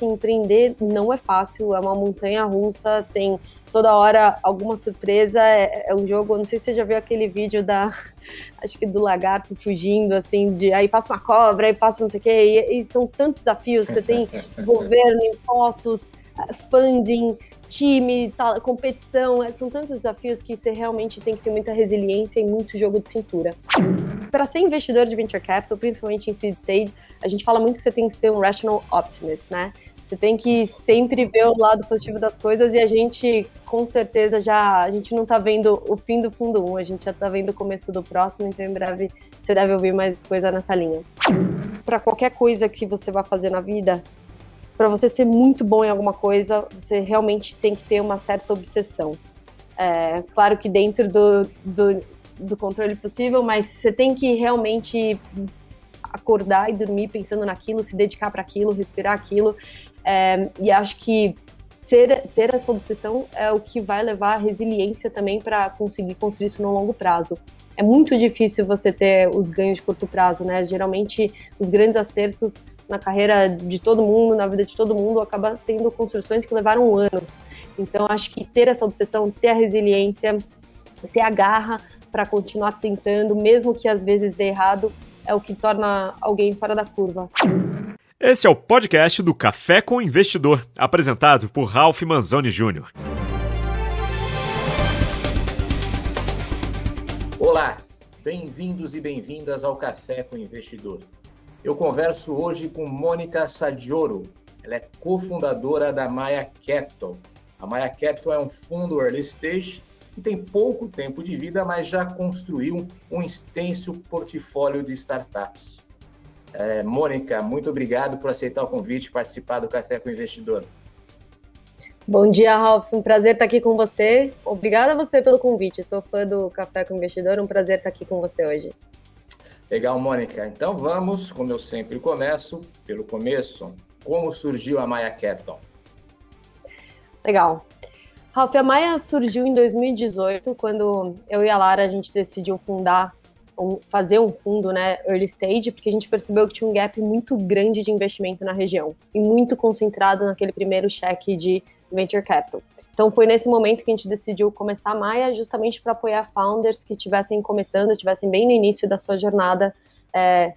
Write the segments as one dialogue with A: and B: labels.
A: Empreender não é fácil, é uma montanha russa, tem toda hora alguma surpresa. É, é, um jogo, não sei se você já viu aquele vídeo da, acho que do lagarto fugindo, assim, de aí passa uma cobra, aí passa não sei o quê, e, e são tantos desafios. Você tem governo, impostos, funding, time, tal, competição, é, são tantos desafios que você realmente tem que ter muita resiliência e muito jogo de cintura. Para ser investidor de venture capital, principalmente em seed stage, a gente fala muito que você tem que ser um rational optimist, né? Você tem que sempre ver o lado positivo das coisas e a gente, com certeza, já a gente não está vendo o fim do fundo 1, a gente já está vendo o começo do próximo, então em breve você deve ouvir mais coisa nessa linha. Para qualquer coisa que você vá fazer na vida, para você ser muito bom em alguma coisa, você realmente tem que ter uma certa obsessão. É, claro que dentro do, do, do controle possível, mas você tem que realmente acordar e dormir pensando naquilo, se dedicar para aquilo, respirar aquilo. É, e acho que ser, ter essa obsessão é o que vai levar a resiliência também para conseguir construir isso no longo prazo. É muito difícil você ter os ganhos de curto prazo, né? Geralmente os grandes acertos na carreira de todo mundo, na vida de todo mundo, acaba sendo construções que levaram anos. Então, acho que ter essa obsessão, ter a resiliência, ter a garra para continuar tentando, mesmo que às vezes dê errado, é o que torna alguém fora da curva.
B: Esse é o podcast do Café com o Investidor, apresentado por Ralph Manzoni Jr.
C: Olá, bem-vindos e bem-vindas ao Café com o Investidor. Eu converso hoje com Mônica Sadioro. Ela é cofundadora da Maya Capital. A Maya Capital é um fundo early stage que tem pouco tempo de vida, mas já construiu um extenso portfólio de startups. É, Mônica, muito obrigado por aceitar o convite e participar do Café com o Investidor.
A: Bom dia, Ralf. Um prazer estar aqui com você. Obrigada a você pelo convite. sou fã do Café com o Investidor. Um prazer estar aqui com você hoje.
C: Legal, Mônica. Então vamos, como eu sempre começo, pelo começo. Como surgiu a Maia Capital?
A: Legal. Ralf, a Maia surgiu em 2018, quando eu e a Lara a gente decidiu fundar, fazer um fundo, né, early stage, porque a gente percebeu que tinha um gap muito grande de investimento na região e muito concentrado naquele primeiro cheque de venture capital. Então foi nesse momento que a gente decidiu começar a Maia, justamente para apoiar founders que estivessem começando, estivessem bem no início da sua jornada é,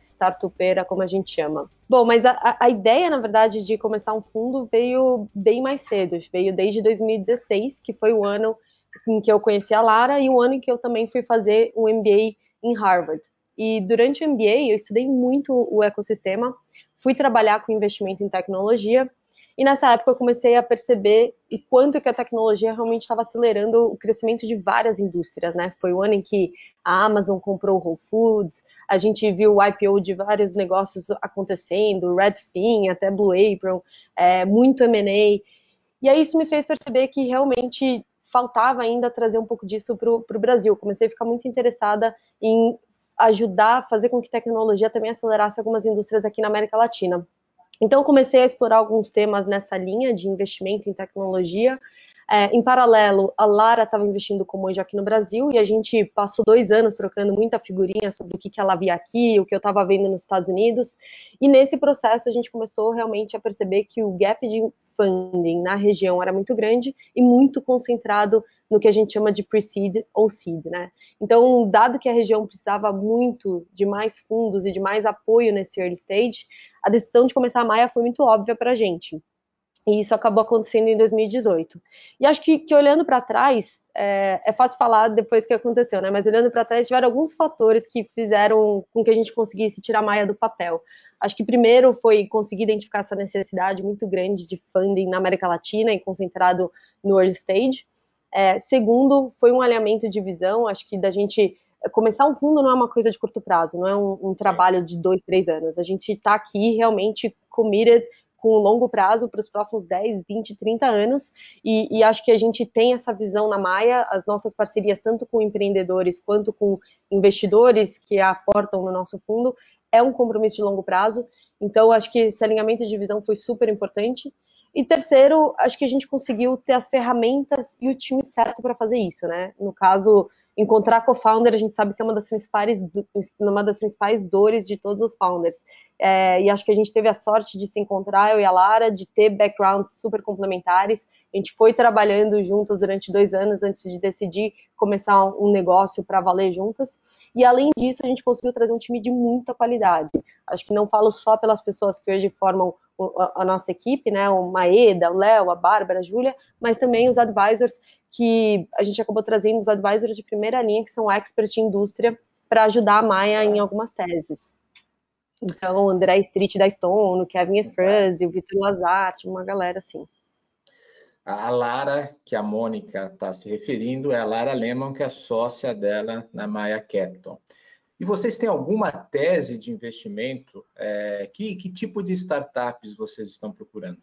A: como a gente chama. Bom, mas a, a, ideia, na verdade, de começar um fundo veio bem mais cedo, veio desde 2016, que foi o ano em que eu conheci a Lara e o ano em que eu também fui fazer um MBA em Harvard. E durante o MBA eu estudei muito o ecossistema, fui trabalhar com investimento em tecnologia e nessa época eu comecei a perceber o quanto que a tecnologia realmente estava acelerando o crescimento de várias indústrias, né? Foi o ano em que a Amazon comprou o Whole Foods, a gente viu o IPO de vários negócios acontecendo, Redfin, até Blue Apron, é, muito M&A. E aí isso me fez perceber que realmente faltava ainda trazer um pouco disso para o Brasil. Comecei a ficar muito interessada em ajudar fazer com que tecnologia também acelerasse algumas indústrias aqui na América Latina. Então, comecei a explorar alguns temas nessa linha de investimento em tecnologia. É, em paralelo, a Lara estava investindo como hoje aqui no Brasil e a gente passou dois anos trocando muita figurinha sobre o que, que ela via aqui, o que eu estava vendo nos Estados Unidos. E nesse processo, a gente começou realmente a perceber que o gap de funding na região era muito grande e muito concentrado no que a gente chama de pre-seed ou seed, né? Então, dado que a região precisava muito de mais fundos e de mais apoio nesse early stage, a decisão de começar a Maia foi muito óbvia para a gente. E isso acabou acontecendo em 2018. E acho que, que olhando para trás, é, é, fácil falar depois que aconteceu, né? Mas olhando para trás, tiveram alguns fatores que fizeram com que a gente conseguisse tirar a Maia do papel. Acho que primeiro foi conseguir identificar essa necessidade muito grande de funding na América Latina e concentrado no early stage. É, segundo, foi um alinhamento de visão, acho que da gente começar um fundo não é uma coisa de curto prazo, não é um, um trabalho de dois, três anos. A gente está aqui realmente committed com um longo prazo para os próximos 10, 20, 30 anos, e, e, acho que a gente tem essa visão na Maia, as nossas parcerias, tanto com empreendedores quanto com investidores que aportam no nosso fundo, é um compromisso de longo prazo, então acho que esse alinhamento de visão foi super importante. E terceiro, acho que a gente conseguiu ter as ferramentas e o time certo para fazer isso, né? No caso, encontrar co-founder, a gente sabe que é uma das principais, uma das principais dores de todos os founders. É, e acho que a gente teve a sorte de se encontrar, eu e a Lara, de ter backgrounds super complementares. A gente foi trabalhando juntas durante dois anos antes de decidir começar um negócio para valer juntas. E além disso, a gente conseguiu trazer um time de muita qualidade. Acho que não falo só pelas pessoas que hoje formam a nossa equipe, né, o Maeda, o Léo, a Bárbara, a Júlia, mas também os advisors que a gente acabou trazendo os advisors de primeira linha, que são experts em indústria, para ajudar a Maia em algumas teses. Então, André Street da Stone, o Kevin Efrance, o Vitor Lazarte, uma galera assim.
C: A Lara, que a Mônica está se referindo, é a Lara Lehmann, que é sócia dela na Maia Capital. E vocês têm alguma tese de investimento? É, que, que tipo de startups vocês estão procurando?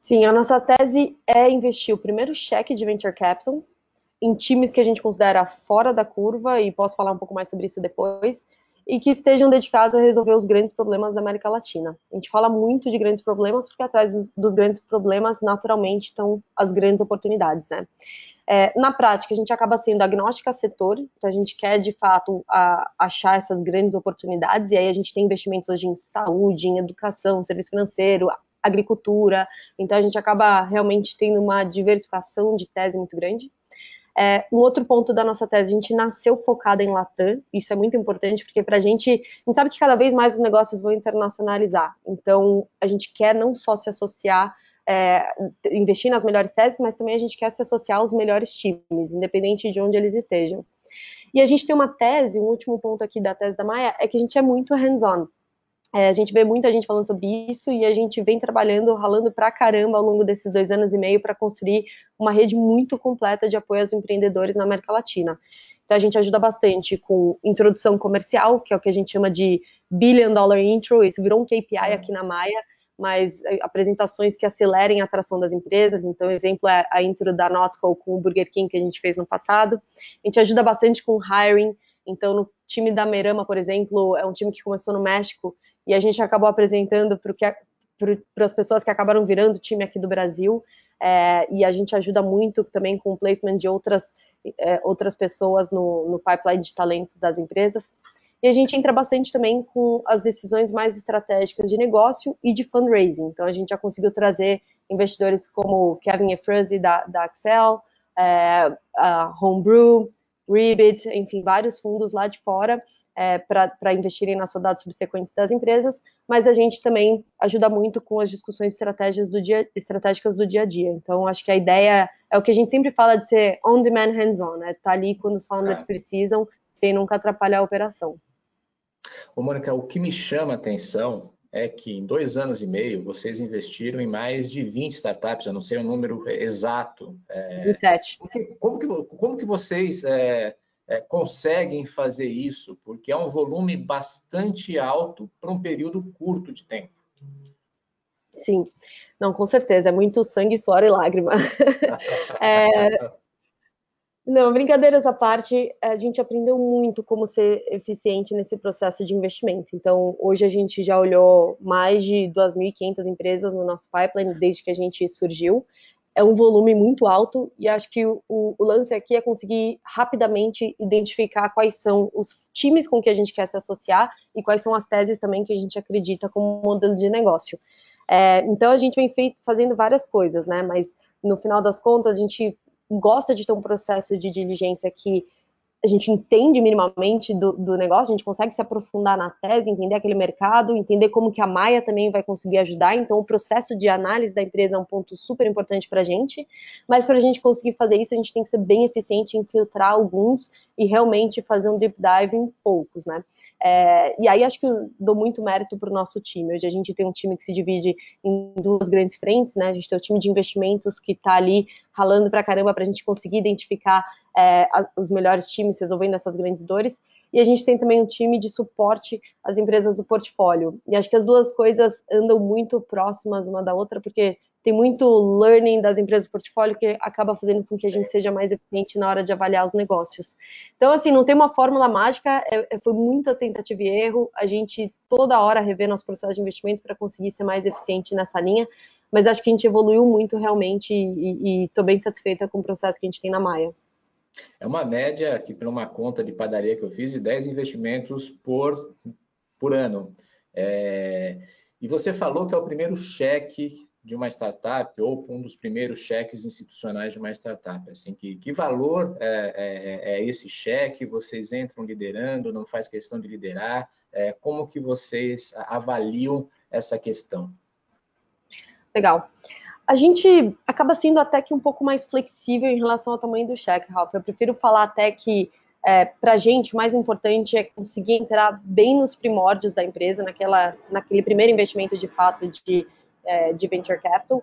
A: Sim, a nossa tese é investir o primeiro cheque de venture capital em times que a gente considera fora da curva, e posso falar um pouco mais sobre isso depois, e que estejam dedicados a resolver os grandes problemas da América Latina. A gente fala muito de grandes problemas, porque atrás dos, dos grandes problemas, naturalmente, estão as grandes oportunidades, né? É, na prática, a gente acaba sendo agnóstica setor, então a gente quer, de fato, a, achar essas grandes oportunidades, e aí a gente tem investimentos hoje em saúde, em educação, serviço financeiro, agricultura, então a gente acaba realmente tendo uma diversificação de tese muito grande. É, um outro ponto da nossa tese, a gente nasceu focada em Latam, isso é muito importante, porque para a gente, a gente sabe que cada vez mais os negócios vão internacionalizar, então a gente quer não só se associar, é, investir nas melhores teses, mas também a gente quer se associar aos melhores times, independente de onde eles estejam. E a gente tem uma tese, um último ponto aqui da tese da Maia, é que a gente é muito hands-on. É, a gente vê muita gente falando sobre isso e a gente vem trabalhando, ralando pra caramba ao longo desses dois anos e meio para construir uma rede muito completa de apoio aos empreendedores na América Latina. Então a gente ajuda bastante com introdução comercial, que é o que a gente chama de Billion Dollar Intro, isso virou um KPI aqui na Maia, mas é, apresentações que acelerem a atração das empresas. Então, exemplo é a intro da Notco com o Burger King que a gente fez no passado. A gente ajuda bastante com hiring. Então, no time da Merama, por exemplo, é um time que começou no México e a gente acabou apresentando para as pessoas que acabaram virando time aqui do Brasil. É, e a gente ajuda muito também com o placement de outras, é, outras pessoas no, no pipeline de talento das empresas. E a gente entra bastante também com as decisões mais estratégicas de negócio e de fundraising. Então, a gente já conseguiu trazer investidores como Kevin Efrazi da, da Axel, é, Homebrew, Ribbit, enfim, vários fundos lá de fora, é, para investirem nas rodadas subsequentes das empresas, mas a gente também ajuda muito com as discussões estratégias do dia, estratégicas do dia a dia. Então, acho que a ideia é o que a gente sempre fala de ser on-demand hands-on, né? Tá ali quando os founders é. precisam, sem nunca atrapalhar a operação.
C: Ô, Mônica, o que me chama a atenção é que em dois anos e meio vocês investiram em mais de 20 startups, eu não sei o número exato.
A: É, 27.
C: Como que, como que vocês é, é, conseguem fazer isso, porque é um volume bastante alto para um período curto de tempo.
A: Sim, não, com certeza, é muito sangue, suor e lágrima. é, não, brincadeiras à parte, a gente aprendeu muito como ser eficiente nesse processo de investimento. Então, hoje a gente já olhou mais de 2.500 empresas no nosso pipeline desde que a gente surgiu é um volume muito alto e acho que o, o, lance aqui é conseguir rapidamente identificar quais são os times com que a gente quer se associar e quais são as teses também que a gente acredita como modelo de negócio. É, então a gente vem feito, fazendo várias coisas, né? Mas no final das contas a gente gosta de ter um processo de diligência que a gente entende minimamente do, do, negócio, a gente consegue se aprofundar na tese, entender aquele mercado, entender como que a Maia também vai conseguir ajudar. Então, o processo de análise da empresa é um ponto super importante para a gente. Mas para a gente conseguir fazer isso, a gente tem que ser bem eficiente em filtrar alguns e realmente fazer um deep dive em poucos, né? É, e aí acho que eu dou muito mérito para o nosso time. Hoje a gente tem um time que se divide em duas grandes frentes, né? A gente tem o time de investimentos que está ali ralando para caramba para a gente conseguir identificar é, os melhores times resolvendo essas grandes dores. E a gente tem também um time de suporte às empresas do portfólio. E acho que as duas coisas andam muito próximas uma da outra, porque tem muito learning das empresas do portfólio que acaba fazendo com que a gente seja mais eficiente na hora de avaliar os negócios. Então, assim, não tem uma fórmula mágica, é, é foi muita tentativa e erro, a gente toda hora revê nosso processo de investimento para conseguir ser mais eficiente nessa linha, mas acho que a gente evoluiu muito realmente e estou bem satisfeita com o processo que a gente tem na Maia.
C: É uma média que, para uma conta de padaria que eu fiz, de 10 investimentos por, por ano. É, e você falou que é o primeiro cheque de uma startup ou um dos primeiros cheques institucionais de uma startup. Assim, que, que valor é, é, é esse cheque? Vocês entram liderando, não faz questão de liderar? É, como que vocês avaliam essa questão?
A: Legal. A gente acaba sendo até que um pouco mais flexível em relação ao tamanho do cheque, Ralph. Eu prefiro falar até que é, para a gente, o mais importante é conseguir entrar bem nos primórdios da empresa, naquela, naquele primeiro investimento de fato de é, de venture capital.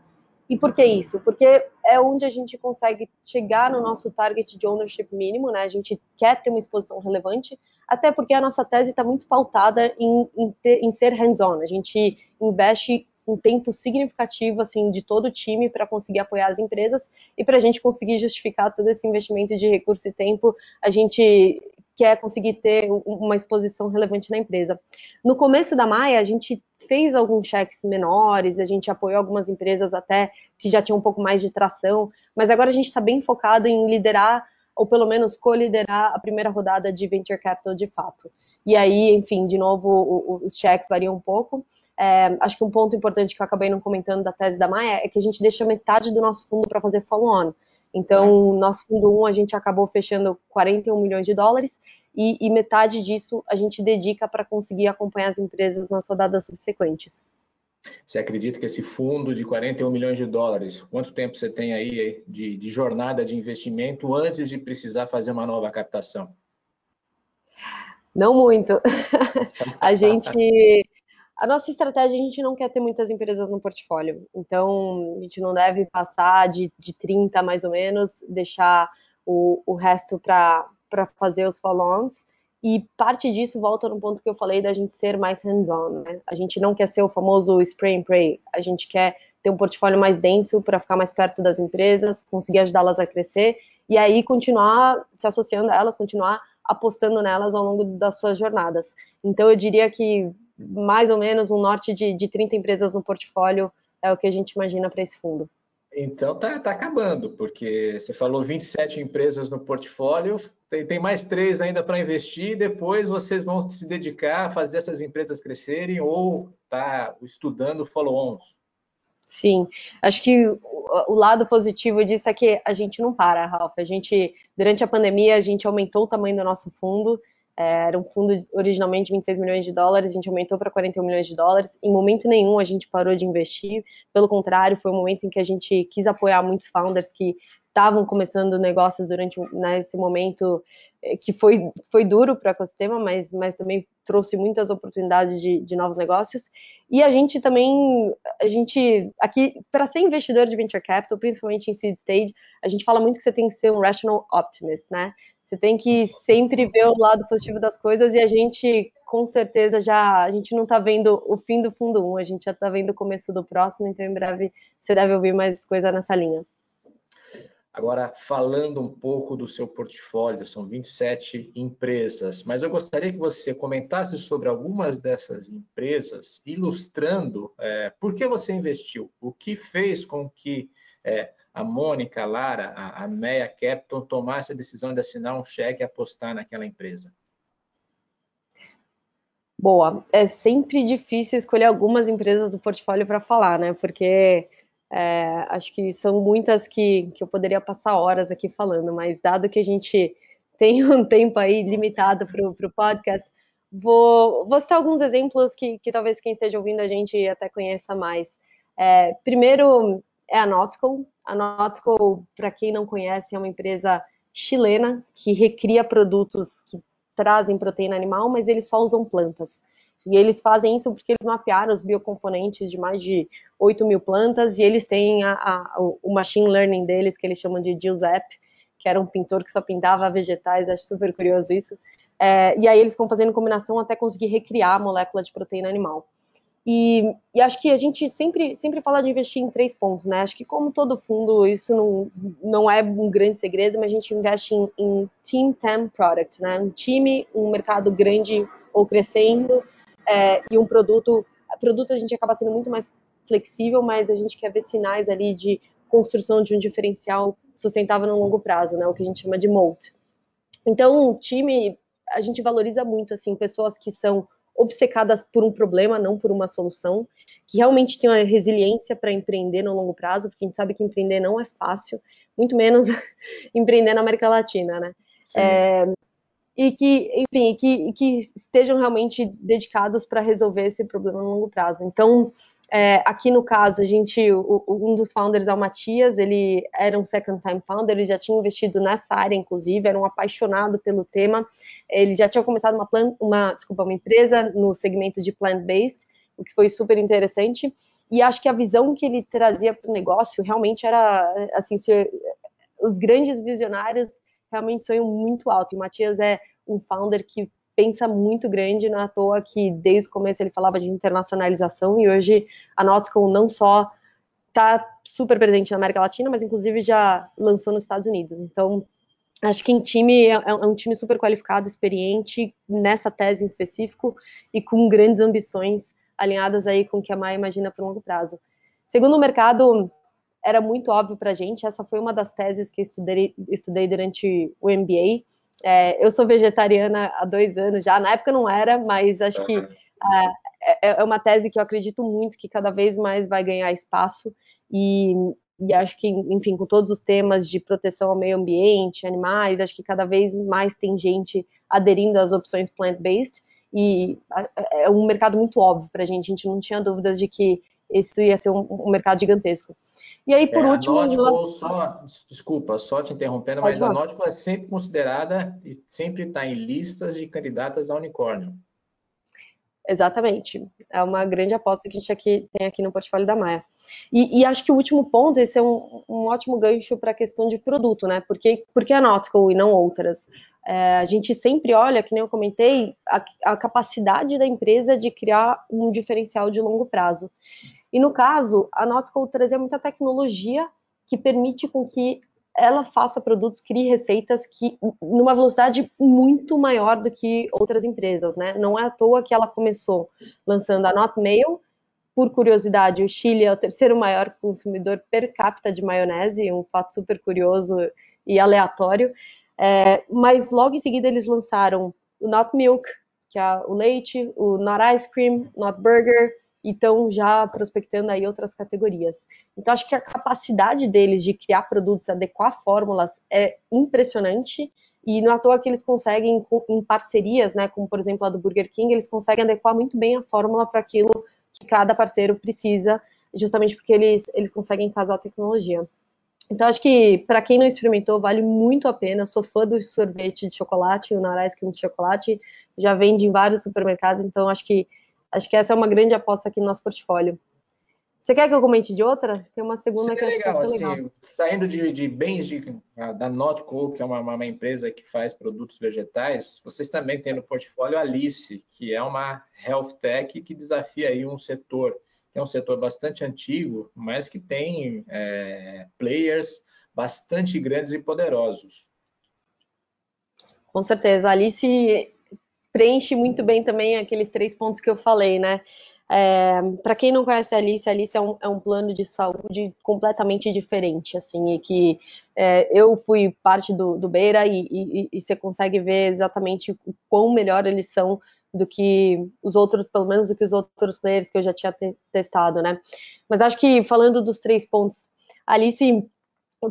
A: E por que isso? Porque é onde a gente consegue chegar no nosso target de ownership mínimo, né? A gente quer ter uma exposição relevante, até porque a nossa tese está muito pautada em, em, ter, em ser hands-on. A gente investe um tempo significativo assim de todo o time para conseguir apoiar as empresas e para a gente conseguir justificar todo esse investimento de recurso e tempo, a gente quer conseguir ter uma exposição relevante na empresa. No começo da Maia, a gente fez alguns cheques menores, a gente apoiou algumas empresas até que já tinham um pouco mais de tração, mas agora a gente está bem focado em liderar ou pelo menos co-liderar a primeira rodada de venture capital de fato. E aí, enfim, de novo, os cheques variam um pouco. É, acho que um ponto importante que eu acabei não comentando da tese da Maia é que a gente deixa metade do nosso fundo para fazer follow-on. Então, nosso fundo 1 a gente acabou fechando 41 milhões de dólares e, e metade disso a gente dedica para conseguir acompanhar as empresas nas rodadas subsequentes.
C: Você acredita que esse fundo de 41 milhões de dólares, quanto tempo você tem aí de, de jornada de investimento antes de precisar fazer uma nova captação?
A: Não muito. a gente a nossa estratégia, a gente não quer ter muitas empresas no portfólio. Então, a gente não deve passar de, de 30 mais ou menos, deixar o, o resto para fazer os follow-ons. E parte disso volta no ponto que eu falei da gente ser mais hands-on. Né? A gente não quer ser o famoso spray and pray. A gente quer ter um portfólio mais denso para ficar mais perto das empresas, conseguir ajudá-las a crescer e aí continuar se associando a elas, continuar apostando nelas ao longo das suas jornadas. Então, eu diria que mais ou menos um norte de, de 30 empresas no portfólio é o que a gente imagina para esse fundo.
C: Então tá, tá acabando, porque você falou 27 empresas no portfólio, tem, tem mais três ainda para investir, depois vocês vão se dedicar a fazer essas empresas crescerem ou tá estudando follow-ons.
A: Sim, acho que o, lado positivo disso é que a gente não para, Ralph. A gente, durante a pandemia, a gente aumentou o tamanho do nosso fundo era um fundo originalmente de 26 milhões de dólares, a gente aumentou para 41 milhões de dólares. Em momento nenhum a gente parou de investir, pelo contrário, foi um momento em que a gente quis apoiar muitos founders que estavam começando negócios durante né, esse momento é, que foi, foi duro para o ecossistema, mas, mas também trouxe muitas oportunidades de, de novos negócios. E a gente também, a gente, aqui, para ser investidor de venture capital, principalmente em seed stage, a gente fala muito que você tem que ser um rational optimist, né? Você tem que sempre ver o lado positivo das coisas e a gente, com certeza, já a gente não está vendo o fim do fundo 1, a gente já está vendo o começo do próximo, então em breve você deve ouvir mais coisa nessa linha.
C: Agora, falando um pouco do seu portfólio, são 27 empresas, mas eu gostaria que você comentasse sobre algumas dessas empresas, ilustrando é, por que você investiu, o que fez com que é, a Mônica, a Lara, a, a Meia Capital tomasse a decisão de assinar um cheque e apostar naquela empresa?
A: Boa. É sempre difícil escolher algumas empresas do portfólio para falar, né? Porque é, acho que são muitas que, que eu poderia passar horas aqui falando, mas dado que a gente tem um tempo aí limitado para o podcast, vou, vou citar alguns exemplos que, que talvez quem esteja ouvindo a gente até conheça mais. É, primeiro, é a Nautical. A Nautical, para quem não conhece, é uma empresa chilena que recria produtos que trazem proteína animal, mas eles só usam plantas. E eles fazem isso porque eles mapearam os biocomponentes de mais de 8 mil plantas e eles têm a, a, o machine learning deles, que eles chamam de Giuseppe, que era um pintor que só pintava vegetais, acho super curioso isso. É, e aí eles vão fazendo combinação até conseguir recriar a molécula de proteína animal. E, e, acho que a gente sempre, sempre fala de investir em três pontos, né? Acho que como todo fundo, isso não, não é um grande segredo, mas a gente investe em, em team, tem, product, né? Um time, um mercado grande ou crescendo é, e um produto. Produto a gente acaba sendo muito mais flexível, mas a gente quer ver sinais ali de construção de um diferencial sustentável no longo prazo, né, o que a gente chama de moat. Então, o time, a gente valoriza muito assim pessoas que são obcecadas por um problema, não por uma solução, que realmente têm uma resiliência para empreender no longo prazo, porque a gente sabe que empreender não é fácil, muito menos empreender na América Latina, né? É, e que, enfim, que, que estejam realmente dedicados para resolver esse problema no longo prazo. Então, é, aqui no caso, a gente, o, um dos founders é o Matias, ele era um second time founder, ele já tinha investido nessa área, inclusive, era um apaixonado pelo tema. Ele já tinha começado uma, plant, uma, desculpa, uma empresa no segmento de plant-based, o que foi super interessante. E acho que a visão que ele trazia para o negócio realmente era, assim, se, os grandes visionários realmente sonham muito alto. E o Matias é um founder que pensa muito grande, não é à toa que desde o começo ele falava de internacionalização e hoje a Nautical não só está super presente na América Latina, mas inclusive já lançou nos Estados Unidos. Então, acho que em time é, é um time super qualificado, experiente nessa tese em específico e com grandes ambições alinhadas aí com o que a Maia imagina para o longo prazo. Segundo o mercado, era muito óbvio para a gente, essa foi uma das teses que estudei, estudei durante o MBA, é, eu sou vegetariana há dois anos já, na época não era, mas acho que é, é, é, uma tese que eu acredito muito que cada vez mais vai ganhar espaço. E, e acho que, enfim, com todos os temas de proteção ao meio ambiente, animais, acho que cada vez mais tem gente aderindo às opções plant-based. E é um mercado muito óbvio para a gente, a gente não tinha dúvidas de que isso ia ser um, um mercado gigantesco.
C: E aí, por é, último. A Nautical, só, desculpa, só te interrompendo, mas falar. a Nautical é sempre considerada e sempre está em listas de candidatas a unicórnio.
A: Exatamente. É uma grande aposta que a gente aqui, tem aqui no portfólio da Maia. E, e acho que o último ponto, esse é um, um ótimo gancho para a questão de produto, né? Por que, por que a Nautical e não outras? É, a gente sempre olha, que nem eu comentei, a, a capacidade da empresa de criar um diferencial de longo prazo. E no caso, a Nautical trazia muita tecnologia que permite com que ela faça produtos, crie receitas que numa velocidade muito maior do que outras empresas, né? Não é à toa que ela começou lançando a Notmail. Por curiosidade, o Chile é o terceiro maior consumidor per capita de maionese, um fato super curioso e aleatório. É, mas logo em seguida eles lançaram o Not Milk, que é o leite, o Not Ice Cream, Not Burger, e estão já prospectando aí outras categorias. Então, acho que a capacidade deles de criar produtos, adequar fórmulas é impressionante, e não é à toa que eles conseguem, em parcerias, né, como por exemplo a do Burger King, eles conseguem adequar muito bem a fórmula para aquilo que cada parceiro precisa, justamente porque eles, eles conseguem casar a tecnologia. Então, acho que para quem não experimentou, vale muito a pena. sou fã do sorvete de chocolate, o Narais Cream de chocolate, já vende em vários supermercados, então acho que Acho que essa é uma grande aposta aqui no nosso portfólio. Você quer que eu comente de outra? Tem uma segunda que
C: legal, acho que pode ser legal. Assim, saindo de, de bens de, da Notco, que é uma, uma, empresa que faz produtos vegetais, vocês também têm no portfólio a Alice, que é uma health tech que desafia aí um setor, que é um setor bastante antigo, mas que tem é, players bastante grandes e poderosos.
A: Com certeza. A Alice preenche muito bem também aqueles três pontos que eu falei, né? É, para quem não conhece a Alice, a Alice é um, é um, plano de saúde completamente diferente, assim, e que é, eu fui parte do, do Beira e, e, e, você consegue ver exatamente o quão melhor eles são do que os outros, pelo menos do que os outros players que eu já tinha te testado, né? Mas acho que falando dos três pontos, a Alice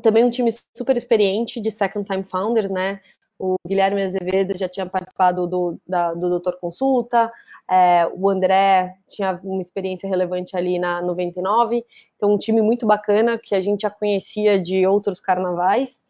A: também um time super experiente de second time founders, né? O Guilherme Azevedo já tinha participado do, da, do Doutor Consulta, é, o André tinha uma experiência relevante ali na 99, então um time muito bacana que a gente já conhecia de outros carnavais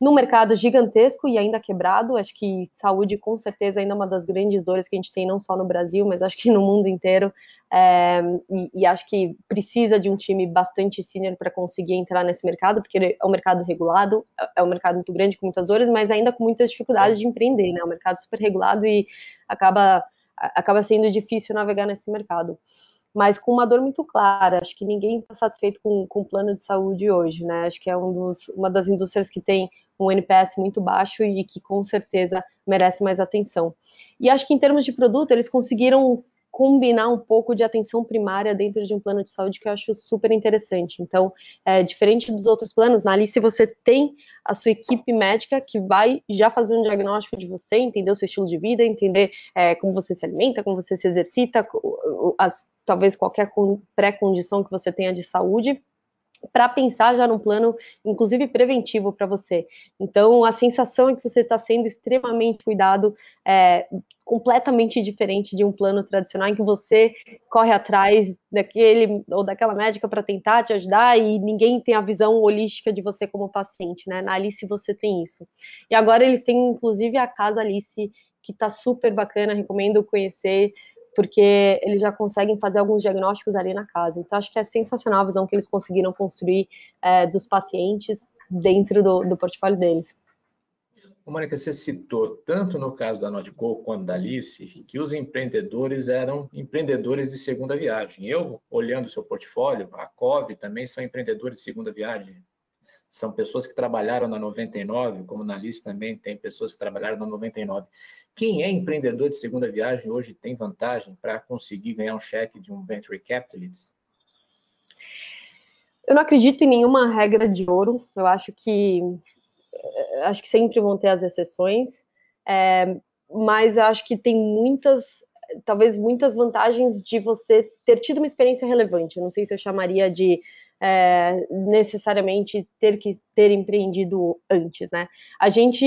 A: no mercado gigantesco e ainda quebrado. Acho que saúde, com certeza, ainda é uma das grandes dores que a gente tem, não só no Brasil, mas acho que no mundo inteiro. É, e, e, acho que precisa de um time bastante senior para conseguir entrar nesse mercado, porque é um mercado regulado, é um mercado muito grande, com muitas dores, mas ainda com muitas dificuldades de empreender, né? É um mercado super regulado e acaba, acaba sendo difícil navegar nesse mercado mas com uma dor muito clara. Acho que ninguém está satisfeito com, com o plano de saúde hoje, né? Acho que é um dos, uma das indústrias que tem um NPS muito baixo e que com certeza merece mais atenção. E acho que em termos de produto, eles conseguiram combinar um pouco de atenção primária dentro de um plano de saúde que eu acho super interessante. Então, é, diferente dos outros planos, na Alice você tem a sua equipe médica que vai já fazer um diagnóstico de você, entender o seu estilo de vida, entender é, como você se alimenta, como você se exercita, as, talvez qualquer pré-condição que você tenha de saúde para pensar já num plano, inclusive preventivo para você. Então, a sensação é que você está sendo extremamente cuidado, é, completamente diferente de um plano tradicional em que você corre atrás daquele ou daquela médica para tentar te ajudar e ninguém tem a visão holística de você como paciente, né? Na Alice você tem isso. E agora eles têm inclusive a casa Alice que está super bacana, recomendo conhecer porque eles já conseguem fazer alguns diagnósticos ali na casa. Então, acho que é sensacional a visão que eles conseguiram construir é, dos pacientes dentro do, do portfólio deles.
C: Mônica, você citou, tanto no caso da Notco quanto da Alice, que os empreendedores eram empreendedores de segunda viagem. Eu, olhando o seu portfólio, a COV também são empreendedores de segunda viagem. São pessoas que trabalharam na 99, como na Alice também tem pessoas que trabalharam na 99. Quem é empreendedor de segunda viagem hoje tem vantagem para conseguir ganhar um cheque de um venture capitalist?
A: Eu não acredito em nenhuma regra de ouro. Eu acho que eh, acho que sempre vão ter as exceções, é, mas eu acho que tem muitas, talvez muitas vantagens de você ter tido uma experiência relevante. Eu não sei se eu chamaria de é, necessariamente ter que ter empreendido antes, né? A gente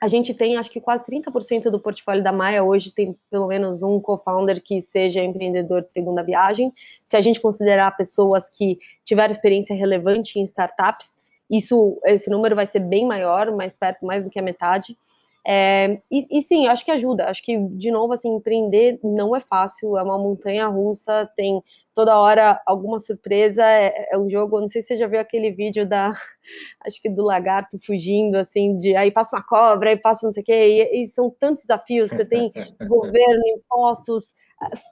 A: a gente tem, acho que quase 30% do portfólio da Maia hoje tem pelo menos um co-founder que seja empreendedor de segunda viagem. Se a gente considerar pessoas que tiveram experiência relevante em startups, isso, esse número vai ser bem maior, mais perto, mais do que a metade. É, e, e, sim, acho que ajuda. Acho que, de novo, assim, empreender não é fácil, é uma montanha russa, tem toda hora alguma surpresa. É, é um jogo, não sei se você já viu aquele vídeo da, acho que do lagarto fugindo, assim, de aí passa uma cobra, aí passa não sei o quê, e, e são tantos desafios. Você tem governo, impostos,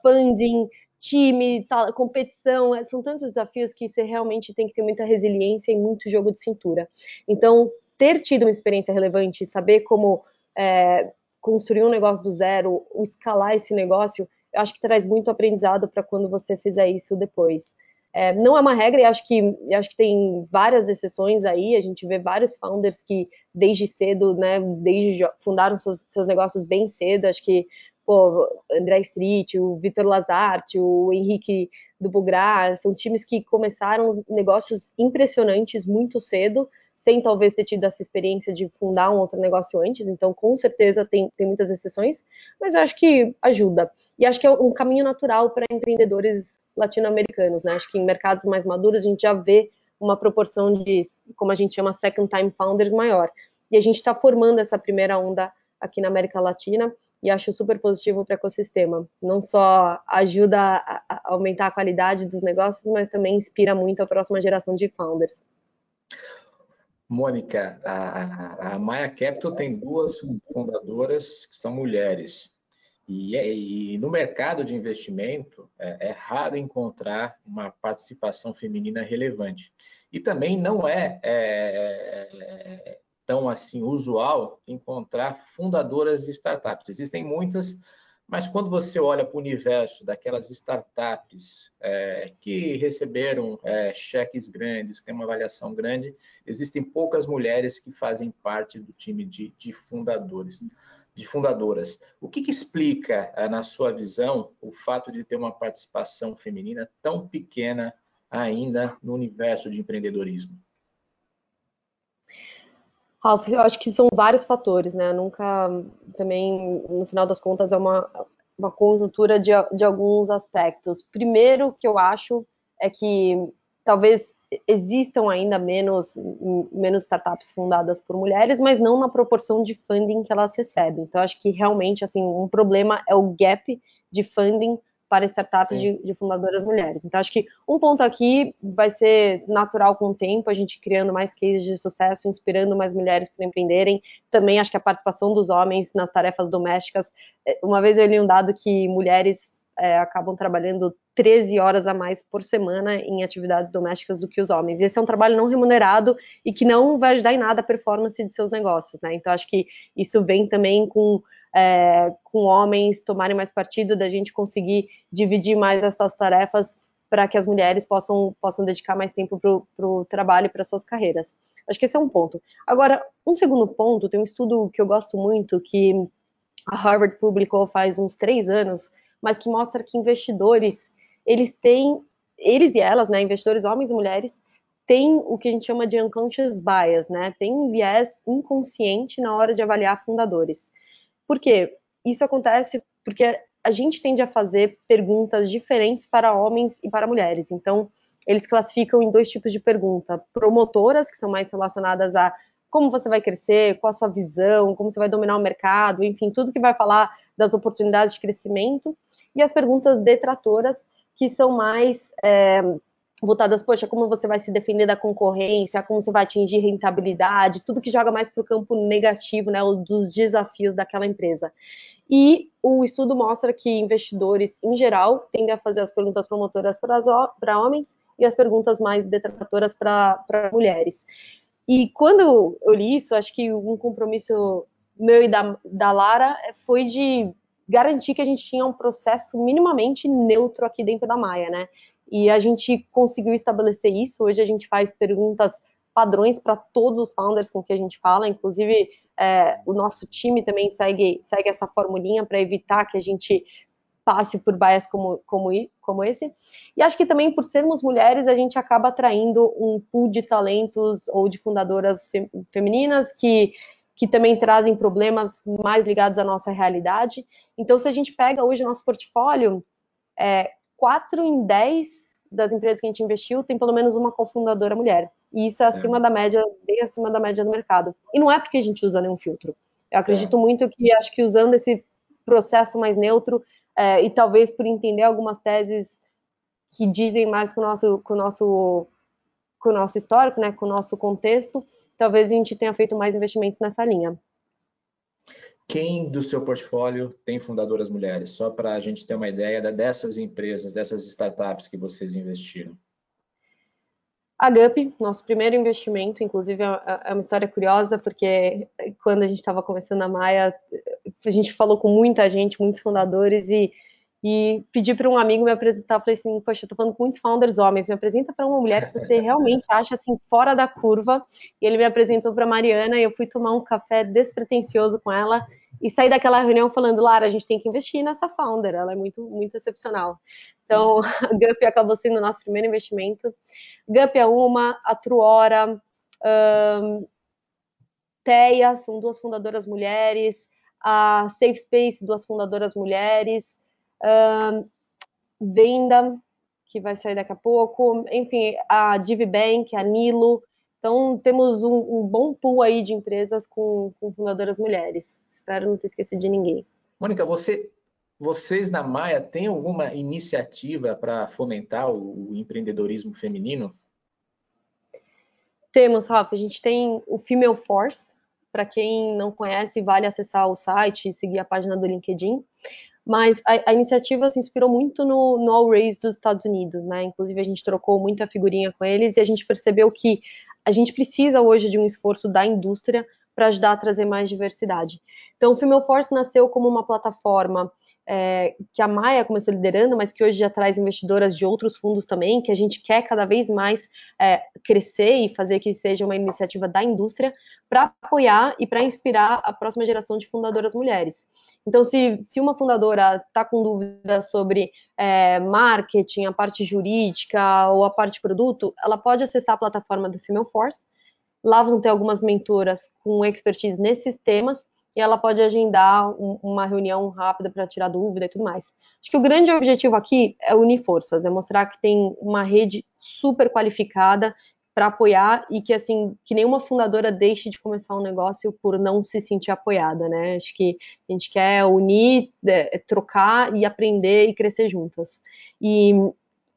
A: funding, time, tal, competição, é, são tantos desafios que você realmente tem que ter muita resiliência e muito jogo de cintura. Então, ter tido uma experiência relevante, saber como é, construir um negócio do zero, escalar esse negócio, eu acho que traz muito aprendizado para quando você fizer isso depois. É, não é uma regra e acho que, acho que tem várias exceções aí. A gente vê vários founders que desde cedo, né, desde fundaram seus, seus negócios bem cedo. Acho que pô, André Street, o Vitor Lazarte, o Henrique do são times que começaram negócios impressionantes muito cedo sem talvez ter tido essa experiência de fundar um outro negócio antes, então com certeza tem, tem muitas exceções, mas eu acho que ajuda. E acho que é um caminho natural para empreendedores latino-americanos, né? Acho que em mercados mais maduros a gente já vê uma proporção de, como a gente chama, second time founders maior. E a gente está formando essa primeira onda aqui na América Latina e acho super positivo para o ecossistema. Não só ajuda a, aumentar a qualidade dos negócios, mas também inspira muito a próxima geração de founders.
C: Mônica, a, a Maia Capital tem duas fundadoras que são mulheres. E, é, e no mercado de investimento é, é, raro encontrar uma participação feminina relevante. E também não é, é, é tão assim usual encontrar fundadoras de startups. Existem muitas, mas quando você olha para o universo daquelas startups é, que receberam é, cheques grandes, que tem uma avaliação grande, existem poucas mulheres que fazem parte do time de, de fundadores, de fundadoras. O que, que explica, é, na sua visão, o fato de ter uma participação feminina tão pequena ainda no universo de empreendedorismo?
A: Ralf, eu acho que são vários fatores, né? Nunca, também, no final das contas, é uma, uma conjuntura de, de alguns aspectos. Primeiro, que eu acho é que talvez existam ainda menos, menos startups fundadas por mulheres, mas não na proporção de funding que elas recebem. Então, acho que realmente, assim, um problema é o gap de funding para startups de, de, fundadoras mulheres. Então, acho que um ponto aqui vai ser natural com o tempo, a gente criando mais cases de sucesso, inspirando mais mulheres para empreenderem. Também acho que a participação dos homens nas tarefas domésticas. É, uma vez eu li um dado que mulheres é, acabam trabalhando 13 horas a mais por semana em atividades domésticas do que os homens. E esse é um trabalho não remunerado e que não vai ajudar em nada a performance de seus negócios, né? Então, acho que isso vem também com é, com homens tomarem mais partido, da gente conseguir dividir mais essas tarefas para que as mulheres possam, possam dedicar mais tempo para o trabalho e para suas carreiras. Acho que esse é um ponto. Agora, um segundo ponto, tem um estudo que eu gosto muito, que a Harvard publicou faz uns três anos, mas que mostra que investidores, eles têm, eles e elas, né, investidores homens e mulheres, têm o que a gente chama de unconscious bias, né, tem um viés inconsciente na hora de avaliar fundadores. Por quê? Isso acontece porque a gente tende a fazer perguntas diferentes para homens e para mulheres. Então, eles classificam em dois tipos de pergunta: promotoras, que são mais relacionadas a como você vai crescer, qual a sua visão, como você vai dominar o mercado, enfim, tudo que vai falar das oportunidades de crescimento, e as perguntas detratoras, que são mais é, voltadas, poxa, como você vai se defender da concorrência, como você vai atingir rentabilidade, tudo que joga mais para o campo negativo, né, dos desafios daquela empresa. E o estudo mostra que investidores, em geral, tendem a fazer as perguntas promotoras para homens e as perguntas mais detratoras para mulheres. E quando eu li isso, acho que um compromisso meu e da, da Lara foi de garantir que a gente tinha um processo minimamente neutro aqui dentro da Maia, né? E a gente conseguiu estabelecer isso. Hoje a gente faz perguntas padrões para todos os founders com que a gente fala, inclusive é, o nosso time também segue, segue essa formulinha para evitar que a gente passe por bias como, como, como esse. E acho que também por sermos mulheres, a gente acaba atraindo um pool de talentos ou de fundadoras femininas que, que também trazem problemas mais ligados à nossa realidade. Então, se a gente pega hoje o nosso portfólio, é, 4 em 10 das empresas que a gente investiu tem pelo menos uma cofundadora mulher. E isso é acima é. da média, bem acima da média do mercado. E não é porque a gente usa nenhum filtro. Eu acredito é. muito que acho que usando esse processo mais neutro é, e talvez por entender algumas teses que dizem mais com o nosso, com o nosso, com o nosso histórico, né, com o nosso contexto, talvez a gente tenha feito mais investimentos nessa linha.
C: Quem do seu portfólio tem fundadoras mulheres? Só para a gente ter uma ideia dessas empresas, dessas startups que vocês investiram.
A: A GUP, nosso primeiro investimento, inclusive é, é uma história curiosa, porque quando a gente estava começando a Maia, a gente falou com muita gente, muitos fundadores, e e pedi para um amigo me apresentar. Falei assim: Poxa, eu tô falando com muitos founders homens, me apresenta para uma mulher que você realmente acha assim fora da curva. E ele me apresentou para Mariana e eu fui tomar um café despretensioso com ela e saí daquela reunião falando: Lara, a gente tem que investir nessa founder, ela é muito, muito excepcional. Então, a Gup acabou sendo o nosso primeiro investimento. Gup é uma, a Truora, um, Teia, são duas fundadoras mulheres, a Safe Space, duas fundadoras mulheres. Uh, Venda, que vai sair daqui a pouco, enfim, a DivBank, a Nilo. Então, temos um, um, bom pool aí de empresas com, com fundadoras mulheres. Espero não ter esquecido de ninguém.
C: Mônica, você, vocês na Maia têm alguma iniciativa para fomentar o, o empreendedorismo feminino?
A: Temos, Rafa. A gente tem o Female Force. Para quem não conhece, vale acessar o site e seguir a página do LinkedIn mas a, a, iniciativa se inspirou muito no, no All Race dos Estados Unidos, né? Inclusive a gente trocou muita figurinha com eles e a gente percebeu que a gente precisa hoje de um esforço da indústria para ajudar a trazer mais diversidade. Então, o Female Force nasceu como uma plataforma é, que a Maia começou liderando, mas que hoje já traz investidoras de outros fundos também, que a gente quer cada vez mais é, crescer e fazer que seja uma iniciativa da indústria para apoiar e para inspirar a próxima geração de fundadoras mulheres. Então, se, se uma fundadora está com dúvida sobre é, marketing, a parte jurídica ou a parte produto, ela pode acessar a plataforma do Female Force. Lá vão ter algumas mentoras com expertise nesses temas e ela pode agendar um, uma reunião rápida para tirar dúvida e tudo mais. Acho que o grande objetivo aqui é unir forças, é mostrar que tem uma rede super qualificada para apoiar e que assim que nenhuma fundadora deixe de começar um negócio por não se sentir apoiada, né? Acho que a gente quer unir, é, trocar e aprender e crescer juntas. E,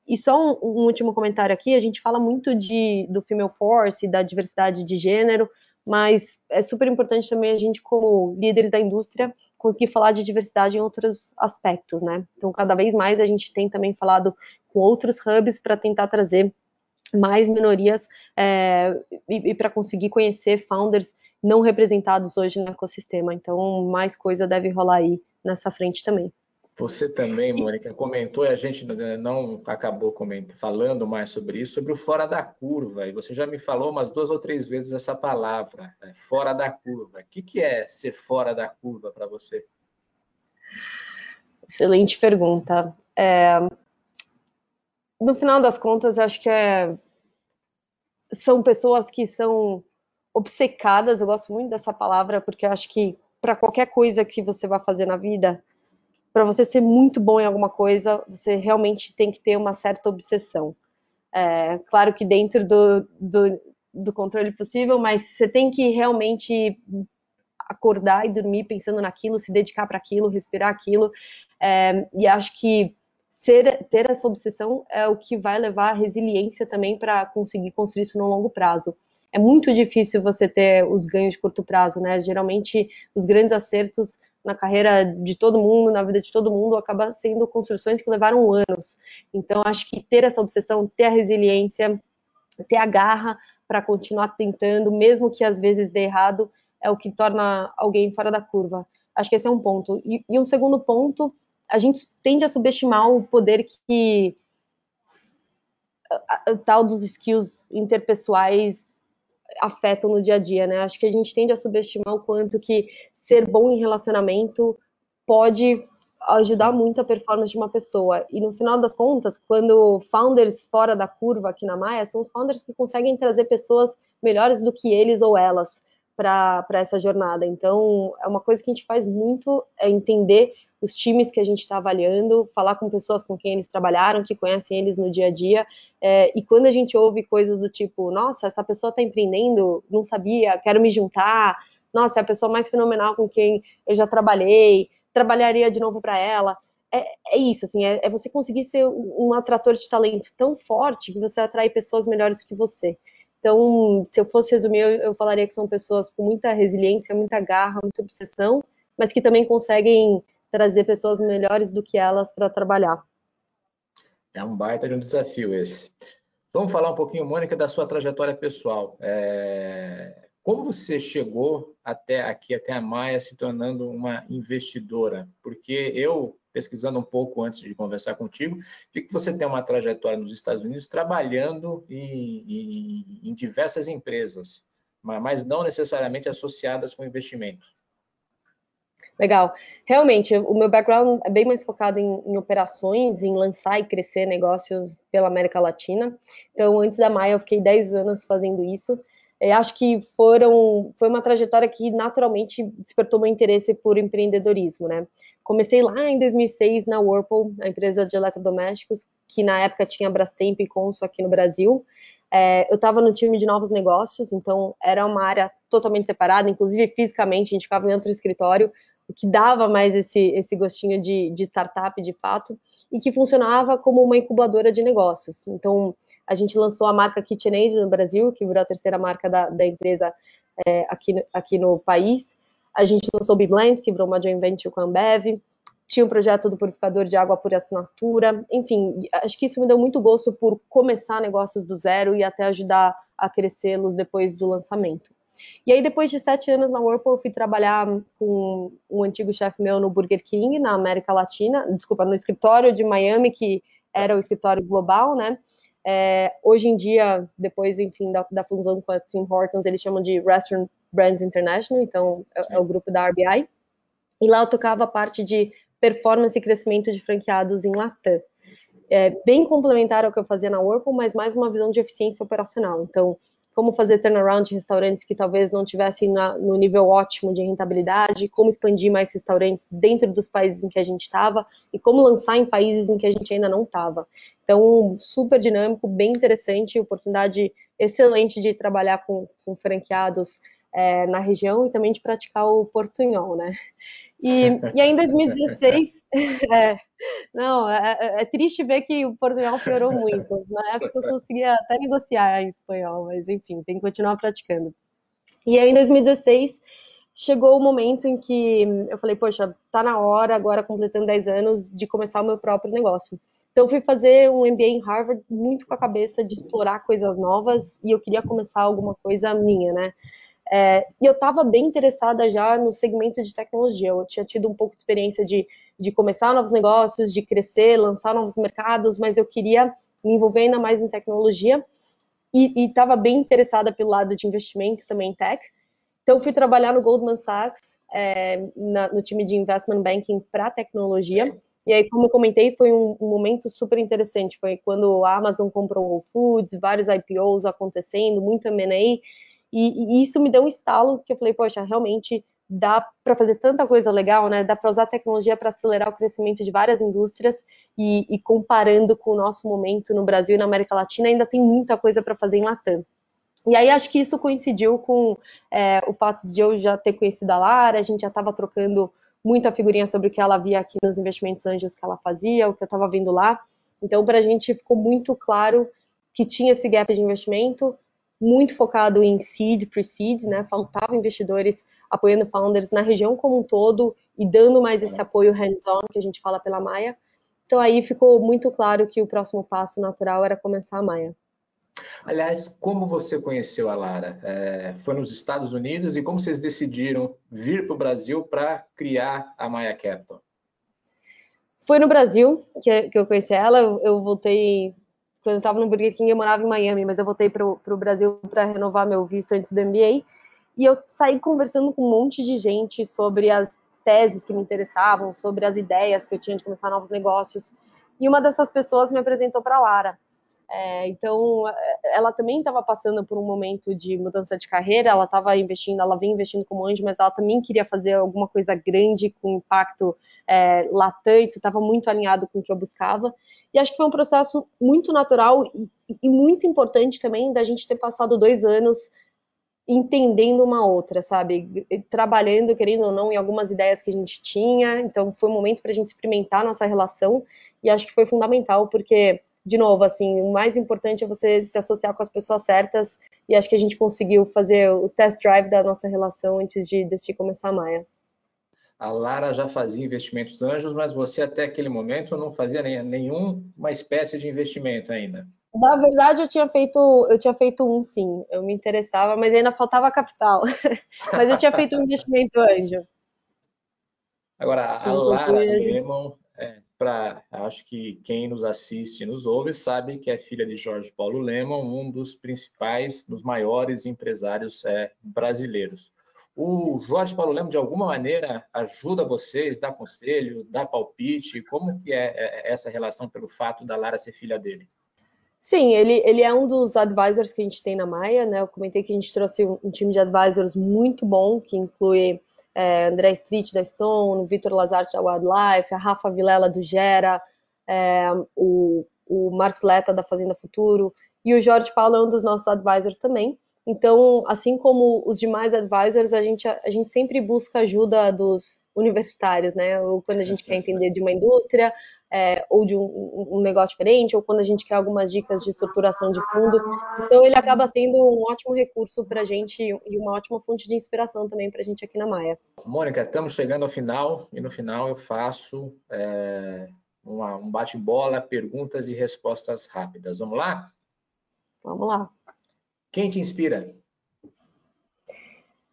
A: e só um, um, último comentário aqui, a gente fala muito de, do female force, da diversidade de gênero, mas é super importante também a gente, como líderes da indústria, conseguir falar de diversidade em outros aspectos, né? Então, cada vez mais a gente tem também falado com outros hubs para tentar trazer mais minorias é, e, e para conseguir conhecer founders não representados hoje no ecossistema. Então, mais coisa deve rolar aí nessa frente também.
C: Você também, Mônica, comentou e a gente não acabou falando mais sobre isso, sobre o fora da curva. E você já me falou umas duas ou três vezes essa palavra, né? fora da curva. O que, que é ser fora da curva para você?
A: Excelente pergunta. É... No final das contas, acho que é... são pessoas que são obcecadas. Eu gosto muito dessa palavra porque acho que para qualquer coisa que você vai fazer na vida, para você ser muito bom em alguma coisa, você realmente tem que ter uma certa obsessão. É, claro que dentro do, do, do controle possível, mas você tem que realmente acordar e dormir pensando naquilo, se dedicar para aquilo, respirar aquilo. É, e acho que ser, ter essa obsessão é o que vai levar a resiliência também para conseguir construir isso no longo prazo. É muito difícil você ter os ganhos de curto prazo, né? Geralmente, os grandes acertos na carreira de todo mundo, na vida de todo mundo, acaba sendo construções que levaram anos. Então, acho que ter essa obsessão, ter a resiliência, ter a garra para continuar tentando, mesmo que às vezes dê errado, é o que torna alguém fora da curva. Acho que esse é um ponto. E, e um segundo ponto, a gente tende a subestimar o poder que o tal dos skills interpessoais afetam no dia a dia, né? Acho que a gente tende a subestimar o quanto que ser bom em relacionamento pode ajudar muito a performance de uma pessoa. E no final das contas, quando founders fora da curva aqui na Maia, são os founders que conseguem trazer pessoas melhores do que eles ou elas para essa jornada. Então, é uma coisa que a gente faz muito, é entender os times que a gente está avaliando, falar com pessoas com quem eles trabalharam, que conhecem eles no dia a dia. É, e quando a gente ouve coisas do tipo, nossa, essa pessoa está empreendendo, não sabia, quero me juntar, nossa, é a pessoa mais fenomenal com quem eu já trabalhei, trabalharia de novo para ela. É, é, isso, assim, é, é, você conseguir ser um atrator de talento tão forte que você atrai pessoas melhores que você. Então, se eu fosse resumir, eu, eu falaria que são pessoas com muita resiliência, muita garra, muita obsessão, mas que também conseguem trazer pessoas melhores do que elas para trabalhar.
C: É um baita de um desafio esse. Vamos falar um pouquinho, Mônica, da sua trajetória pessoal. É... Como você chegou até aqui, até a Maia, se tornando uma investidora? Porque eu, pesquisando um pouco antes de conversar contigo, vi que você tem uma trajetória nos Estados Unidos trabalhando em, em, em diversas empresas, mas não necessariamente associadas com investimento.
A: Legal. Realmente, o meu background é bem mais focado em, em, operações, em lançar e crescer negócios pela América Latina. Então, antes da Maia, eu fiquei 10 anos fazendo isso. Eu acho que foram, foi uma trajetória que naturalmente despertou meu interesse por empreendedorismo, né? Comecei lá em 2006 na Whirlpool, a empresa de eletrodomésticos, que na época tinha Brastemp e Consul aqui no Brasil. É, eu estava no time de novos negócios, então era uma área totalmente separada, inclusive fisicamente, a gente ficava em outro escritório, que dava mais esse, esse gostinho de, de startup de fato, e que funcionava como uma incubadora de negócios. Então, a gente lançou a marca KitchenAid no Brasil, que virou a terceira marca da, da empresa é, aqui, aqui no país. A gente lançou o BeBlend, que virou uma joint venture com a Ambev. Tinha um projeto do purificador de água por assinatura. Enfim, acho que isso me deu muito gosto por começar negócios do zero e até ajudar a crescê-los depois do lançamento. E aí, depois de sete anos na Whirlpool, eu fui trabalhar com um antigo chefe meu no Burger King, na América Latina, desculpa, no escritório de Miami, que era o escritório global, né? É, hoje em dia, depois, enfim, da, da, fusão com a Tim Hortons, eles chamam de Restaurant Brands International, então é, é, o grupo da RBI. E lá eu tocava a parte de performance e crescimento de franqueados em Latam. É, bem complementar ao que eu fazia na Whirlpool, mas mais uma visão de eficiência operacional. Então, como fazer turnaround de restaurantes que talvez não tivessem na, no nível ótimo de rentabilidade, como expandir mais restaurantes dentro dos países em que a gente estava e como lançar em países em que a gente ainda não estava. Então, super dinâmico, bem interessante, oportunidade excelente de trabalhar com, com franqueados é, na região e também de praticar o portunhol, né? E, e aí em 2016, é, não, é, é, é, triste ver que o portunhol piorou muito. Na época eu conseguia até negociar em espanhol, mas enfim, tem que continuar praticando. E aí em 2016 chegou o momento em que eu falei, poxa, tá na hora, agora completando 10 anos, de começar o meu próprio negócio. Então fui fazer um MBA em Harvard muito com a cabeça de explorar coisas novas e eu queria começar alguma coisa minha, né? É, e eu estava bem interessada já no segmento de tecnologia. Eu tinha tido um pouco de experiência de, de começar novos negócios, de crescer, lançar novos mercados, mas eu queria me envolver ainda mais em tecnologia e estava bem interessada pelo lado de investimentos também em tech. Então, fui trabalhar no Goldman Sachs, é, na, no time de investment banking para tecnologia. E aí, como eu comentei, foi um, um, momento super interessante. Foi quando a Amazon comprou o Whole Foods, vários IPOs acontecendo, muito M&A. E, e, isso me deu um estalo, que eu falei, poxa, realmente dá para fazer tanta coisa legal, né? Dá para usar tecnologia para acelerar o crescimento de várias indústrias e, e, comparando com o nosso momento no Brasil e na América Latina, ainda tem muita coisa para fazer em Latam. E aí acho que isso coincidiu com é, o fato de eu já ter conhecido a Lara, a gente já estava trocando muita figurinha sobre o que ela via aqui nos investimentos anjos que ela fazia, o que eu estava vendo lá. Então, para a gente ficou muito claro que tinha esse gap de investimento, muito focado em seed, pre-seed, né? Faltava investidores apoiando founders na região como um todo e dando mais esse apoio hands-on que a gente fala pela Maia. Então aí ficou muito claro que o próximo passo natural era começar a Maia.
C: Aliás, como você conheceu a Lara? É, foi nos Estados Unidos e como vocês decidiram vir para o Brasil para criar a Maya Capital?
A: Foi no Brasil que, eu conheci ela. Eu voltei quando eu estava no Burger King. Eu morava em Miami, mas eu voltei para o Brasil para renovar meu visto antes do MBA. E eu saí conversando com um monte de gente sobre as teses que me interessavam, sobre as ideias que eu tinha de começar novos negócios. E uma dessas pessoas me apresentou para Lara. É, então, ela também estava passando por um momento de mudança de carreira, ela estava investindo, ela vem investindo como anjo, mas ela também queria fazer alguma coisa grande com impacto é, latã, isso estava muito alinhado com o que eu buscava. E acho que foi um processo muito natural e, e muito importante também da gente ter passado dois anos entendendo uma outra, sabe? Trabalhando, querendo ou não, em algumas ideias que a gente tinha. Então, foi um momento para a gente experimentar nossa relação e acho que foi fundamental porque de novo, assim, o mais importante é você se associar com as pessoas certas e acho que a gente conseguiu fazer o test drive da nossa relação antes de decidir começar a Maia.
C: A Lara já fazia investimentos anjos, mas você até aquele momento não fazia nenhuma espécie de investimento ainda.
A: Na verdade, eu tinha feito, eu tinha feito um sim, eu me interessava, mas ainda faltava capital. mas eu tinha feito um investimento anjo.
C: Agora, sim, a Lara Lemon, para acho que quem nos assiste e nos ouve sabe que é filha de Jorge Paulo Lemon, um dos principais, dos maiores empresários é, brasileiros. O Jorge Paulo Lemon, de alguma maneira, ajuda vocês, dá conselho, dá palpite? Como que é, é essa relação pelo fato da Lara ser filha dele?
A: Sim, ele, ele é um dos advisors que a gente tem na Maia, né? Eu comentei que a gente trouxe um time de advisors muito bom, que inclui é, André Street da Stone, Vitor Lazarte da Wildlife, a Rafa Vilela do Gera, é, o, o Marcos Leta da Fazenda Futuro e o Jorge Paulo é um dos nossos advisors também. Então, assim como os demais advisors, a gente, a gente sempre busca ajuda dos universitários, né? Ou quando a gente quer entender de uma indústria, é, ou de um, um, negócio diferente, ou quando a gente quer algumas dicas de estruturação de fundo. Então, ele acaba sendo um ótimo recurso para a gente e uma ótima fonte de inspiração também para a gente aqui na Maia.
C: Mônica, estamos chegando ao final e no final eu faço é, uma, um bate-bola, perguntas e respostas rápidas. Vamos lá?
A: Vamos lá.
C: Quem te inspira?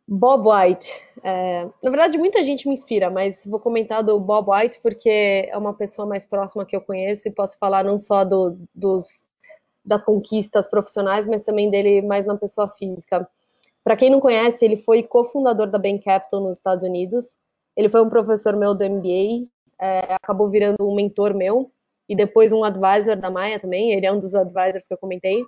A: Bob White. É, na verdade, muita gente me inspira, mas vou comentar do Bob White porque é uma pessoa mais próxima que eu conheço e posso falar não só do, dos, das conquistas profissionais, mas também dele mais na pessoa física. Para quem não conhece, ele foi cofundador da Bain Capital nos Estados Unidos. Ele foi um professor meu do MBA, é, acabou virando um mentor meu e depois um advisor da Maia também. Ele é um dos advisors que eu comentei.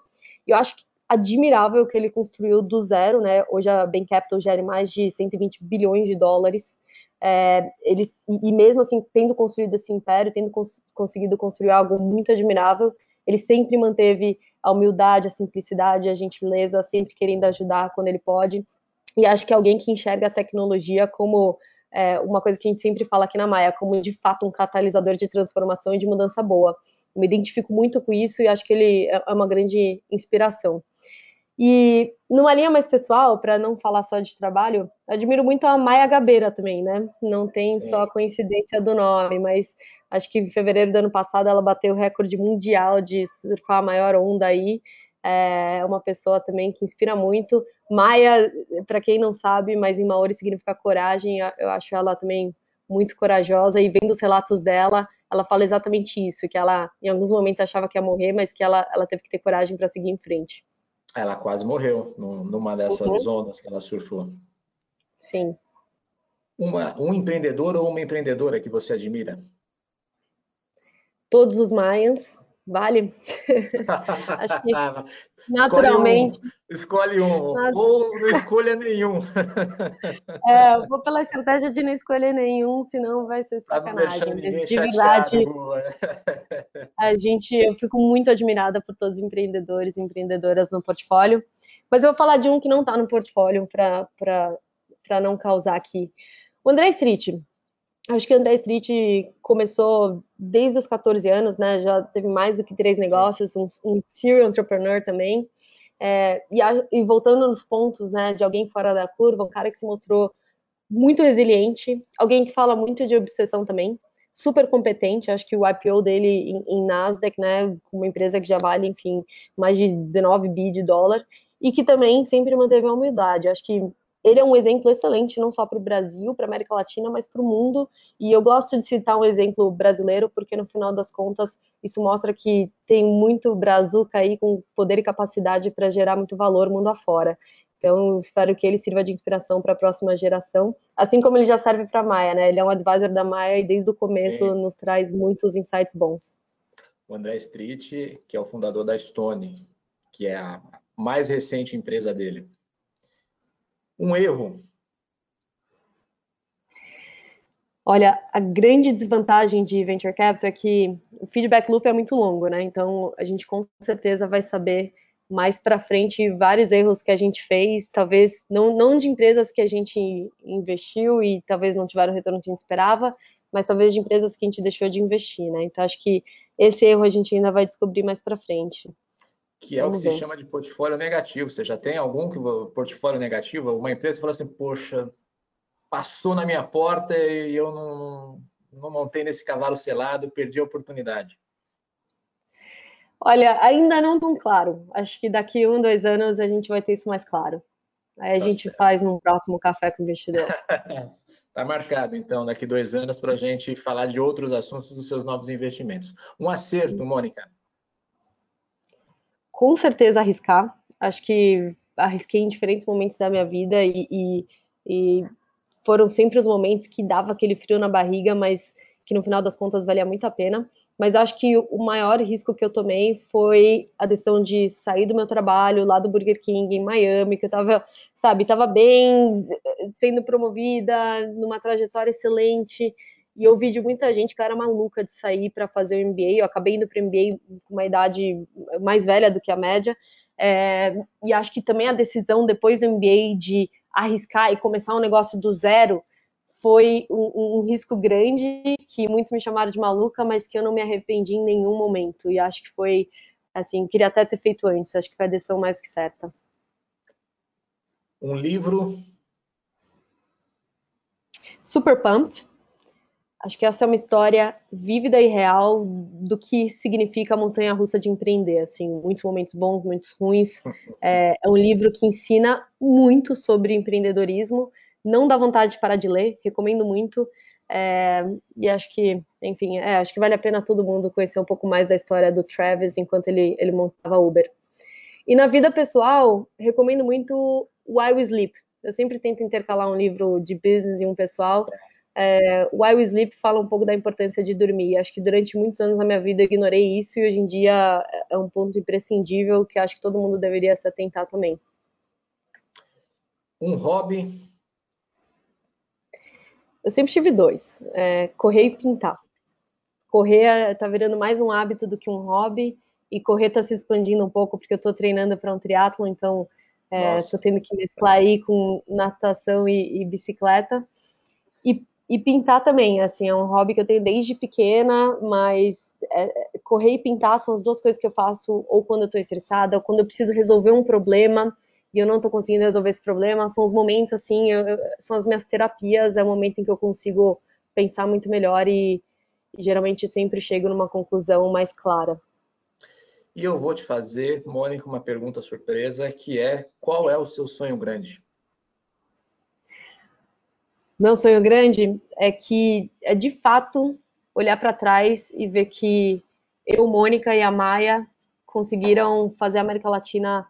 A: E eu acho que admirável que ele construiu do zero, né? Hoje a Bain Capital gera mais de 120 bilhões de dólares. É, eles, e mesmo assim, tendo construído esse império, tendo cons conseguido construir algo muito admirável, ele sempre manteve a humildade, a simplicidade, a gentileza, sempre querendo ajudar quando ele pode. E acho que alguém que enxerga a tecnologia como é, uma coisa que a gente sempre fala aqui na Maia, como de fato um catalisador de transformação e de mudança boa. Me identifico muito com isso e acho que ele é, é uma grande inspiração. E numa linha mais pessoal, para não falar só de trabalho, admiro muito a Maia Gabeira também, né? Não tem só a coincidência do nome, mas acho que em fevereiro do ano passado ela bateu o recorde mundial de surfar a maior onda aí. é uma pessoa também que inspira muito. Maia, para quem não sabe, mas em Maori significa coragem, eu acho ela também muito corajosa e vendo os relatos dela, ela fala exatamente isso, que ela em alguns momentos achava que ia morrer, mas que ela, ela teve que ter coragem para seguir em frente.
C: Ela quase morreu numa dessas uhum. zonas que ela surfou.
A: Sim.
C: Uma, um empreendedor ou uma empreendedora que você admira?
A: Todos os maias, vale? Acho que naturalmente.
C: Um, escolhe um ou não escolha nenhum.
A: É, eu vou pela estratégia de não escolher nenhum, senão vai ser sacanagem. De verdade, a gente, eu fico muito admirada por todos os empreendedores e empreendedoras no portfólio. Mas eu vou falar de um que não está no portfólio para não causar aqui. O André Street. Acho que o André Street começou desde os 14 anos, né? Já teve mais do que três negócios, um, um serial entrepreneur também. É, e, a, e, voltando nos pontos, né, de alguém fora da curva, um cara que se mostrou muito resiliente, alguém que fala muito de obsessão também, super competente. Acho que o IPO dele em, em Nasdaq, né, uma empresa que já vale, enfim, mais de 19 bi de dólar, e que também sempre manteve a humildade. Acho que ele é um exemplo excelente, não só para o Brasil, para a América Latina, mas para o mundo. E eu gosto de citar um exemplo brasileiro, porque no final das contas, isso mostra que tem muito brazuca aí com poder e capacidade para gerar muito valor mundo afora. Então, espero que ele sirva de inspiração para a próxima geração, assim como ele já serve para a Maia, né? Ele é um advisor da Maia e desde o começo Sim. nos traz muitos insights bons.
C: O André Street, que é o fundador da Stone, que é a mais recente empresa dele um erro?
A: Olha, a grande desvantagem de venture capital é que o feedback loop é muito longo, né? Então a gente com certeza vai saber mais para frente vários erros que a gente fez, talvez não, não de empresas que a gente investiu e talvez não tiveram o retorno que a gente esperava, mas talvez de empresas que a gente deixou de investir, né? Então acho que esse erro a gente ainda vai descobrir mais para frente
C: que é Vamos o que ver. se chama de portfólio negativo. Você já tem algum que, portfólio negativo? Uma empresa fala assim, poxa, passou na minha porta e eu não, não montei nesse cavalo selado, perdi a oportunidade.
A: Olha, ainda não tão claro. Acho que daqui um, dois anos a gente vai ter isso mais claro. Aí a tá gente certo. faz num próximo café com o investidor.
C: Está marcado, então, daqui dois anos para a gente falar de outros assuntos dos seus novos investimentos. Um acerto, Mônica
A: com certeza arriscar. Acho que arrisquei em diferentes momentos da minha vida e, e, e, foram sempre os momentos que dava aquele frio na barriga, mas que no final das contas valia muito a pena. Mas acho que o maior risco que eu tomei foi a decisão de sair do meu trabalho lá do Burger King em Miami, que eu tava, sabe, tava bem, sendo promovida, numa trajetória excelente, e eu vi de muita gente que era maluca de sair para fazer o MBA. Eu acabei indo para o MBA com uma idade mais velha do que a média. É, e acho que também a decisão depois do MBA de arriscar e começar um negócio do zero foi um, um, risco grande que muitos me chamaram de maluca, mas que eu não me arrependi em nenhum momento. E acho que foi, assim, queria até ter feito antes. Acho que foi a decisão mais que certa.
C: Um livro?
A: Super Pumped, Acho que essa é uma história vívida e real do que significa a montanha russa de empreender. Assim, muitos momentos bons, muitos ruins. É, é, um livro que ensina muito sobre empreendedorismo. Não dá vontade de parar de ler, recomendo muito. É, e acho que, enfim, é, acho que vale a pena todo mundo conhecer um pouco mais da história do Travis enquanto ele, ele montava Uber. E na vida pessoal, recomendo muito Why We Sleep. Eu sempre tento intercalar um livro de business e um pessoal é, Why We Sleep fala um pouco da importância de dormir. Acho que durante muitos anos da minha vida eu ignorei isso e hoje em dia é um ponto imprescindível que acho que todo mundo deveria se atentar também.
C: Um hobby?
A: Eu sempre tive dois: é, correr e pintar. Correr está virando mais um hábito do que um hobby e correr está se expandindo um pouco porque eu estou treinando para um triatlo, então estou é, tendo que mesclar aí com natação e, e bicicleta. E e pintar também, assim, é um hobby que eu tenho desde pequena, mas é, correr e pintar são as duas coisas que eu faço ou quando eu tô estressada, ou quando eu preciso resolver um problema e eu não tô conseguindo resolver esse problema. São os momentos, assim, eu, são as minhas terapias, é o momento em que eu consigo pensar muito melhor e, e geralmente sempre chego numa conclusão mais clara.
C: E eu vou te fazer, Mônica, uma pergunta surpresa, que é qual é o seu sonho grande?
A: Meu sonho grande é que é de fato olhar para trás e ver que eu, Mônica e a Maia conseguiram fazer a América Latina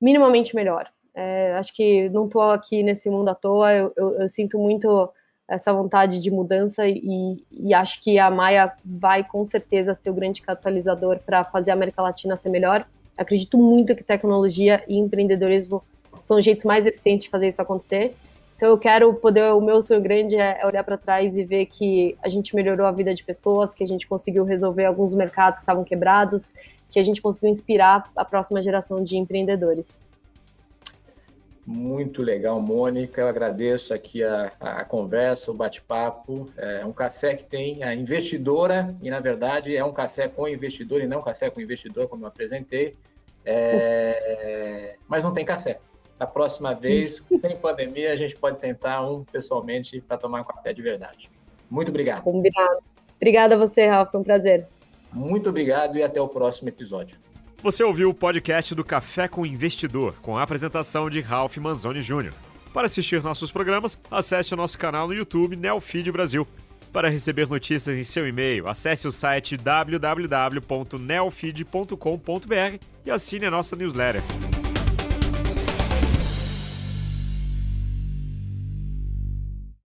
A: minimamente melhor. É, acho que não estou aqui nesse mundo à toa, eu, eu, eu, sinto muito essa vontade de mudança e, e, acho que a Maia vai com certeza ser o grande catalisador para fazer a América Latina ser melhor. Acredito muito que tecnologia e empreendedorismo são os jeitos mais eficientes de fazer isso acontecer. Então eu quero poder, o meu sonho grande é olhar para trás e ver que a gente melhorou a vida de pessoas, que a gente conseguiu resolver alguns mercados que estavam quebrados, que a gente conseguiu inspirar a próxima geração de empreendedores.
C: Muito legal, Mônica. Eu agradeço aqui a, a conversa, o bate-papo. É um café que tem a investidora, e na verdade é um café com investidor e não um café com investidor, como eu apresentei. É, mas não tem café. A próxima vez, sem pandemia, a gente pode tentar um pessoalmente para tomar um café de verdade. Muito obrigado.
A: Combinado. Obrigada a você, Rafa. Foi um prazer.
C: Muito obrigado e até o próximo episódio.
B: Você ouviu o podcast do Café com Investidor, com a apresentação de Ralph Manzoni Jr. Para assistir nossos programas, acesse o nosso canal no YouTube Neofeed Brasil. Para receber notícias em seu e-mail, acesse o site www.neofeed.com.br e assine a nossa newsletter.